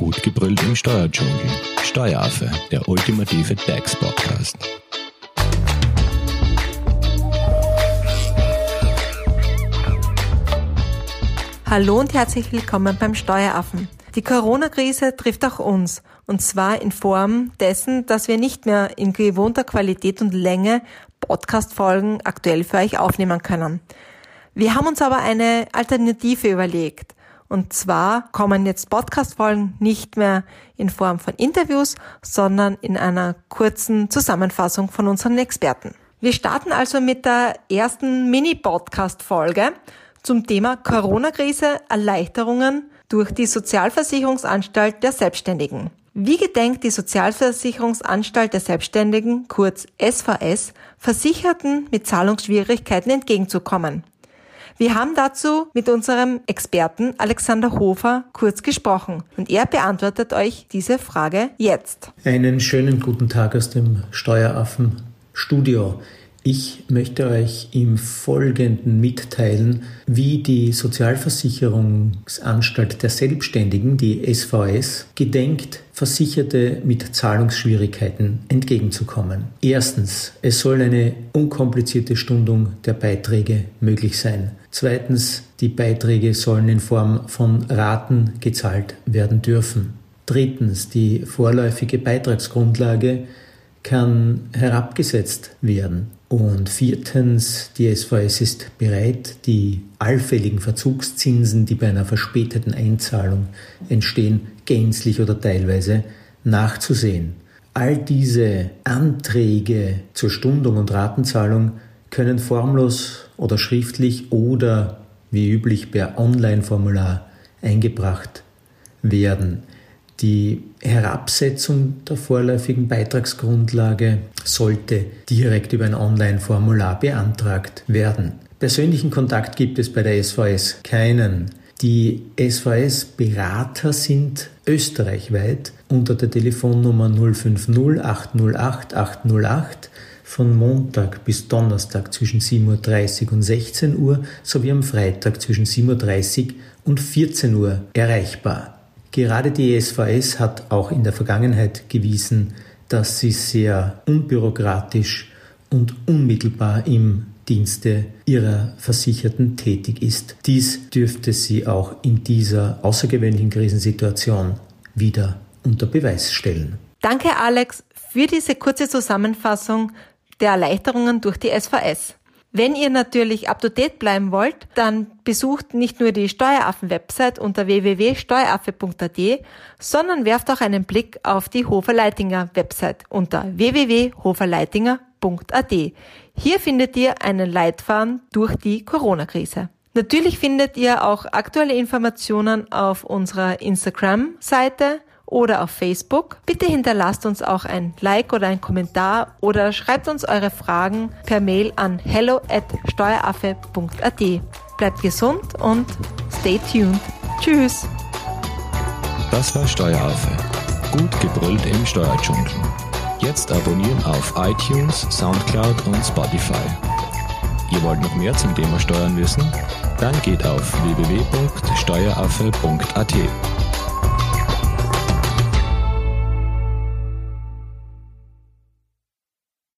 Gut gebrüllt im Steuerdschungel. Steueraffe, der ultimative DAX-Podcast. Hallo und herzlich willkommen beim Steueraffen. Die Corona-Krise trifft auch uns. Und zwar in Form dessen, dass wir nicht mehr in gewohnter Qualität und Länge Podcast-Folgen aktuell für euch aufnehmen können. Wir haben uns aber eine Alternative überlegt. Und zwar kommen jetzt Podcast-Folgen nicht mehr in Form von Interviews, sondern in einer kurzen Zusammenfassung von unseren Experten. Wir starten also mit der ersten Mini-Podcast-Folge zum Thema Corona-Krise, Erleichterungen durch die Sozialversicherungsanstalt der Selbstständigen. Wie gedenkt die Sozialversicherungsanstalt der Selbstständigen, kurz SVS, Versicherten mit Zahlungsschwierigkeiten entgegenzukommen? Wir haben dazu mit unserem Experten Alexander Hofer kurz gesprochen und er beantwortet euch diese Frage jetzt. Einen schönen guten Tag aus dem Steueraffen Studio. Ich möchte euch im Folgenden mitteilen, wie die Sozialversicherungsanstalt der Selbstständigen, die SVS, gedenkt, Versicherte mit Zahlungsschwierigkeiten entgegenzukommen. Erstens, es soll eine unkomplizierte Stundung der Beiträge möglich sein. Zweitens, die Beiträge sollen in Form von Raten gezahlt werden dürfen. Drittens, die vorläufige Beitragsgrundlage kann herabgesetzt werden. Und viertens, die SVS ist bereit, die allfälligen Verzugszinsen, die bei einer verspäteten Einzahlung entstehen, gänzlich oder teilweise nachzusehen. All diese Anträge zur Stundung und Ratenzahlung können formlos oder schriftlich oder wie üblich per Online-Formular eingebracht werden. Die Herabsetzung der vorläufigen Beitragsgrundlage sollte direkt über ein Online-Formular beantragt werden. Persönlichen Kontakt gibt es bei der SVS keinen. Die SVS-Berater sind österreichweit unter der Telefonnummer 050 808 808 von Montag bis Donnerstag zwischen 7.30 Uhr und 16 Uhr sowie am Freitag zwischen 7.30 Uhr und 14 Uhr erreichbar. Gerade die SVS hat auch in der Vergangenheit gewiesen, dass sie sehr unbürokratisch und unmittelbar im Dienste ihrer Versicherten tätig ist. Dies dürfte sie auch in dieser außergewöhnlichen Krisensituation wieder unter Beweis stellen. Danke Alex für diese kurze Zusammenfassung der Erleichterungen durch die SVS. Wenn ihr natürlich up to date bleiben wollt, dann besucht nicht nur die Steueraffen-Website unter www.steueraffe.at, sondern werft auch einen Blick auf die Hofer-Leitinger Website unter www.hoferleitinger.at. Hier findet ihr einen Leitfaden durch die Corona-Krise. Natürlich findet ihr auch aktuelle Informationen auf unserer Instagram-Seite oder auf Facebook. Bitte hinterlasst uns auch ein Like oder ein Kommentar oder schreibt uns eure Fragen per Mail an hello at steueraffe.at. Bleibt gesund und stay tuned. Tschüss. Das war Steueraffe. Gut gebrüllt im Steuerdschungel. Jetzt abonnieren auf iTunes, Soundcloud und Spotify. Ihr wollt noch mehr zum Thema Steuern wissen? Dann geht auf www.steueraffe.at.